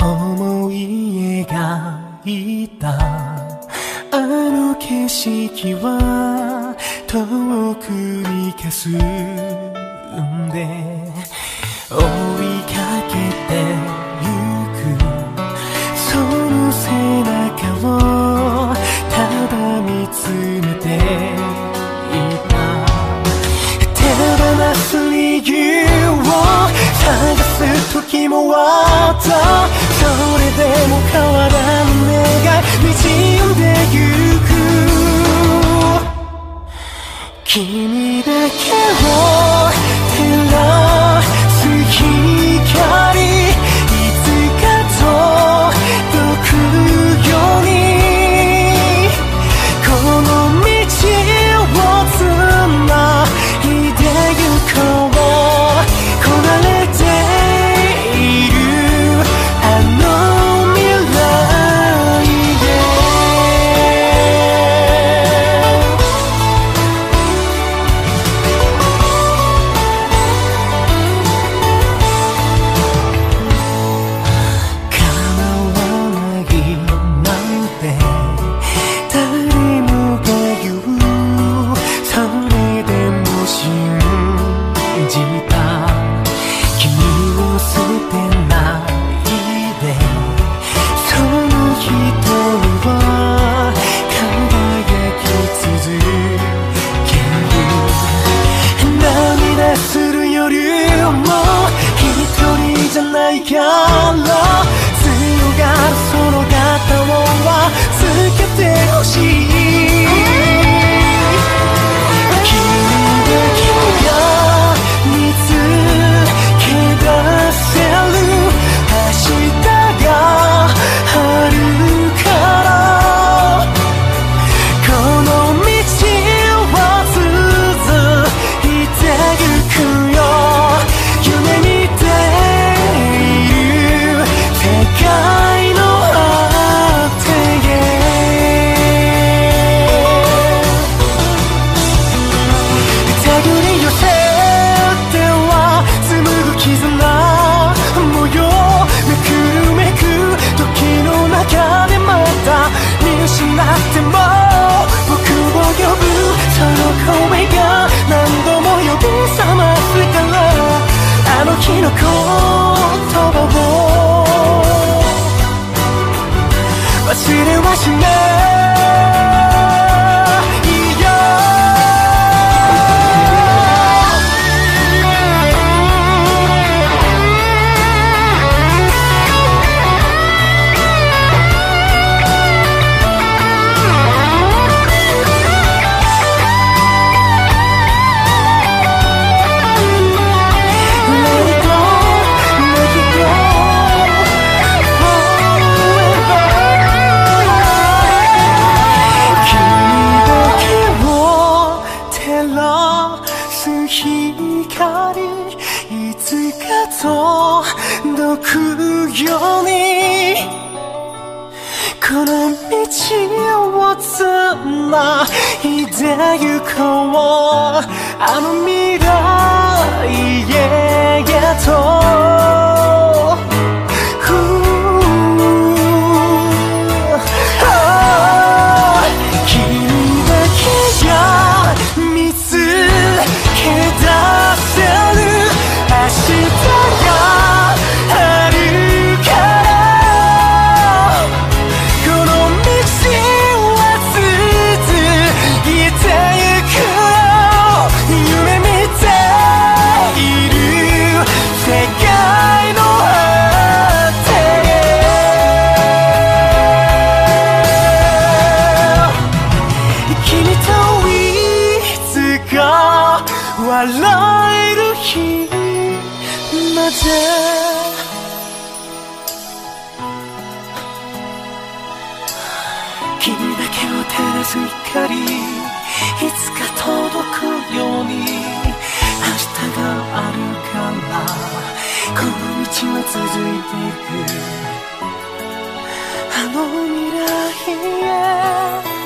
思い描いた。あの景色は遠くに霞んで。追いかけて。時もあった。それでも変わらぬ願い。滲んでゆく君だけを照らす光なっても僕を呼ぶその声が何度も呼び覚ますからあの日の言葉を忘れはしない。光いつか届くようにこの道をつないでゆこう。あの未来へと。笑える日まで君だけを照らす光いつか届くように明日があるからこの道は続いていくあの未来へ